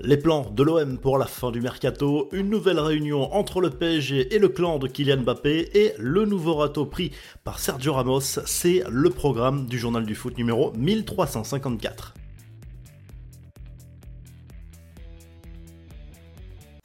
Les plans de l'OM pour la fin du mercato, une nouvelle réunion entre le PSG et le clan de Kylian Mbappé et le nouveau râteau pris par Sergio Ramos, c'est le programme du journal du foot numéro 1354.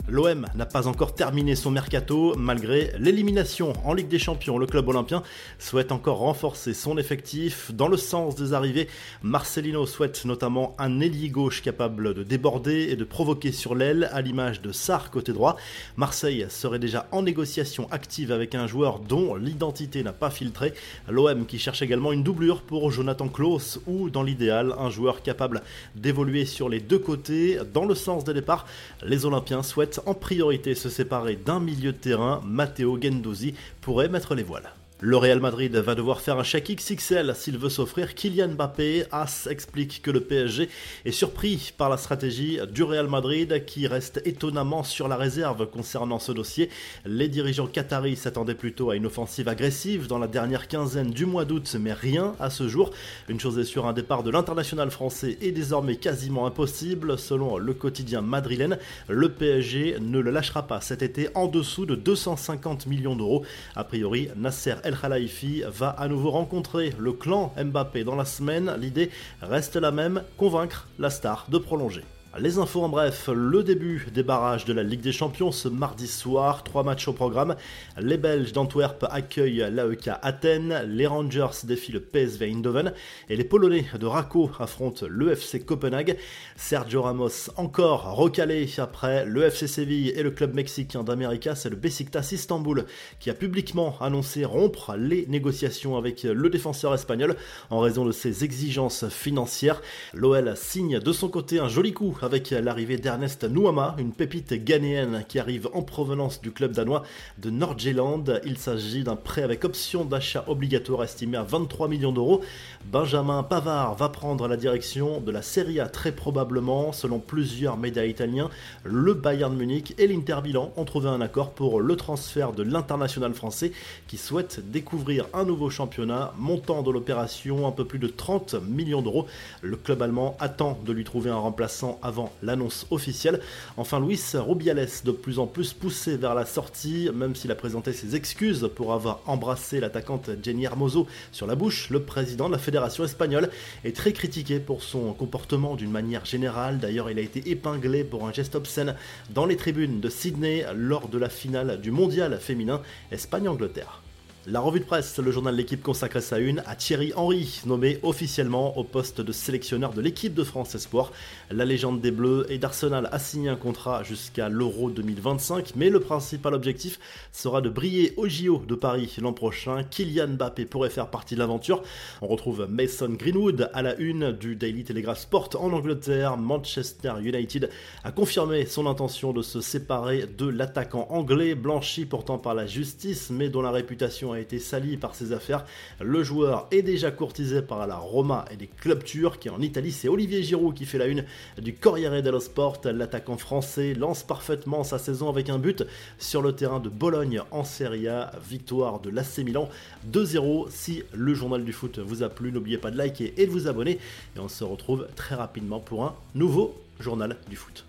L'OM n'a pas encore terminé son mercato malgré l'élimination en Ligue des Champions. Le club olympien souhaite encore renforcer son effectif dans le sens des arrivées. Marcelino souhaite notamment un ailier gauche capable de déborder et de provoquer sur l'aile à l'image de Sarr côté droit. Marseille serait déjà en négociation active avec un joueur dont l'identité n'a pas filtré. L'OM qui cherche également une doublure pour Jonathan Klaus ou dans l'idéal un joueur capable d'évoluer sur les deux côtés dans le sens des départs. Les Olympiens souhaitent en priorité se séparer d'un milieu de terrain, Matteo Gendouzi pourrait mettre les voiles. Le Real Madrid va devoir faire un chèque XXL s'il veut s'offrir Kylian Mbappé. As explique que le PSG est surpris par la stratégie du Real Madrid qui reste étonnamment sur la réserve concernant ce dossier. Les dirigeants qataris s'attendaient plutôt à une offensive agressive dans la dernière quinzaine du mois d'août, mais rien à ce jour. Une chose est sûre, un départ de l'international français est désormais quasiment impossible. Selon le quotidien madrilène, le PSG ne le lâchera pas cet été en dessous de 250 millions d'euros. A priori, Nasser El Khalifi va à nouveau rencontrer le clan Mbappé dans la semaine. L'idée reste la même, convaincre la star de prolonger. Les infos en bref, le début des barrages de la Ligue des Champions ce mardi soir, trois matchs au programme. Les Belges d'Antwerp accueillent l'AEK Athènes, les Rangers défient le PSV Eindhoven et les Polonais de Rako affrontent l'EFC Copenhague. Sergio Ramos encore recalé après l'EFC Séville et le club mexicain d'América, c'est le Besiktas Istanbul qui a publiquement annoncé rompre les négociations avec le défenseur espagnol en raison de ses exigences financières. L'OL signe de son côté un joli coup avec l'arrivée d'Ernest Nouama, une pépite ghanéenne qui arrive en provenance du club danois de Nordjylland. Il s'agit d'un prêt avec option d'achat obligatoire estimé à 23 millions d'euros. Benjamin Pavard va prendre la direction de la Serie A très probablement, selon plusieurs médias italiens. Le Bayern Munich et l'Inter Milan ont trouvé un accord pour le transfert de l'international français qui souhaite découvrir un nouveau championnat, montant de l'opération un peu plus de 30 millions d'euros. Le club allemand attend de lui trouver un remplaçant à l'annonce officielle. Enfin, Luis Rubiales, de plus en plus poussé vers la sortie, même s'il a présenté ses excuses pour avoir embrassé l'attaquante Jenny Hermoso sur la bouche, le président de la fédération espagnole est très critiqué pour son comportement d'une manière générale. D'ailleurs, il a été épinglé pour un geste obscène dans les tribunes de Sydney lors de la finale du mondial féminin Espagne-Angleterre. La revue de presse, le journal de l'équipe consacre sa une à Thierry Henry, nommé officiellement au poste de sélectionneur de l'équipe de France Espoir. La légende des Bleus et d'Arsenal a signé un contrat jusqu'à l'Euro 2025, mais le principal objectif sera de briller au JO de Paris l'an prochain. Kylian Mbappé pourrait faire partie de l'aventure. On retrouve Mason Greenwood à la une du Daily Telegraph Sport en Angleterre. Manchester United a confirmé son intention de se séparer de l'attaquant anglais, blanchi pourtant par la justice, mais dont la réputation a été sali par ses affaires. Le joueur est déjà courtisé par la Roma et les clubs turcs. Et en Italie, c'est Olivier Giroud qui fait la une du Corriere dello Sport. L'attaquant français lance parfaitement sa saison avec un but sur le terrain de Bologne en Serie A. Victoire de l'AC Milan 2-0. Si le journal du foot vous a plu, n'oubliez pas de liker et de vous abonner. Et on se retrouve très rapidement pour un nouveau journal du foot.